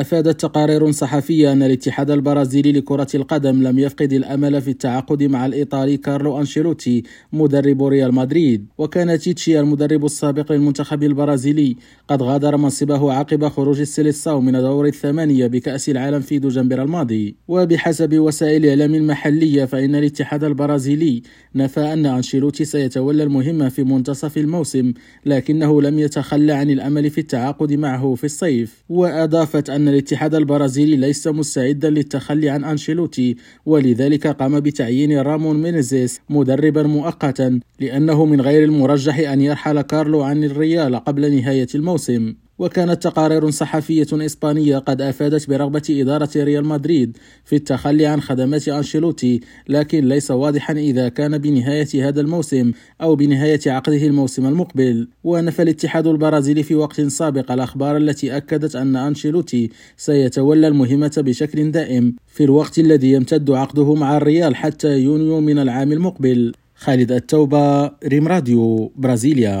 أفادت تقارير صحفية أن الاتحاد البرازيلي لكرة القدم لم يفقد الأمل في التعاقد مع الإيطالي كارلو أنشيلوتي مدرب ريال مدريد وكان تيتشي المدرب السابق للمنتخب البرازيلي. قد غادر منصبه عقب خروج السيليساو من دور الثمانية بكأس العالم في دجنبر الماضي. وبحسب وسائل الإعلام المحلية فإن الاتحاد البرازيلي نفى أن أنشيلوتي سيتولى المهمة في منتصف الموسم لكنه لم يتخلى عن الأمل في التعاقد معه في الصيف. وأضافت أن الاتحاد البرازيلي ليس مستعدا للتخلي عن أنشيلوتي ولذلك قام بتعيين رامون مينيزيس مدربا مؤقتا لأنه من غير المرجح أن يرحل كارلو عن الريال قبل نهاية الموسم. وكانت تقارير صحفية إسبانية قد أفادت برغبة إدارة ريال مدريد في التخلي عن خدمات أنشيلوتي لكن ليس واضحا إذا كان بنهاية هذا الموسم أو بنهاية عقده الموسم المقبل. ونفى الاتحاد البرازيلي في وقت سابق الأخبار التي أكدت أن أنشيلوتي سيتولى المهمة بشكل دائم في الوقت الذي يمتد عقده مع الريال حتى يونيو من العام المقبل. خالد التوبة ريم راديو برازيليا.